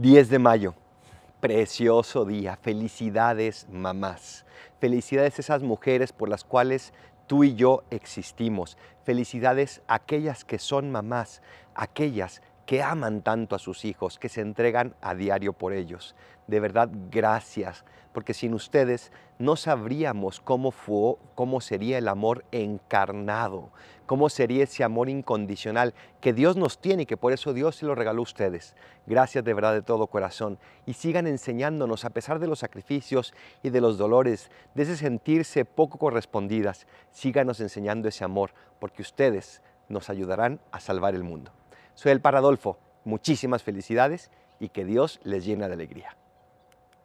10 de mayo, precioso día. Felicidades, mamás. Felicidades esas mujeres por las cuales tú y yo existimos. Felicidades aquellas que son mamás, aquellas que aman tanto a sus hijos, que se entregan a diario por ellos. De verdad, gracias, porque sin ustedes no sabríamos cómo fue, cómo sería el amor encarnado, cómo sería ese amor incondicional que Dios nos tiene y que por eso Dios se lo regaló a ustedes. Gracias de verdad de todo corazón y sigan enseñándonos a pesar de los sacrificios y de los dolores, de ese sentirse poco correspondidas, síganos enseñando ese amor, porque ustedes nos ayudarán a salvar el mundo. Soy el Paradolfo. Muchísimas felicidades y que Dios les llene de alegría.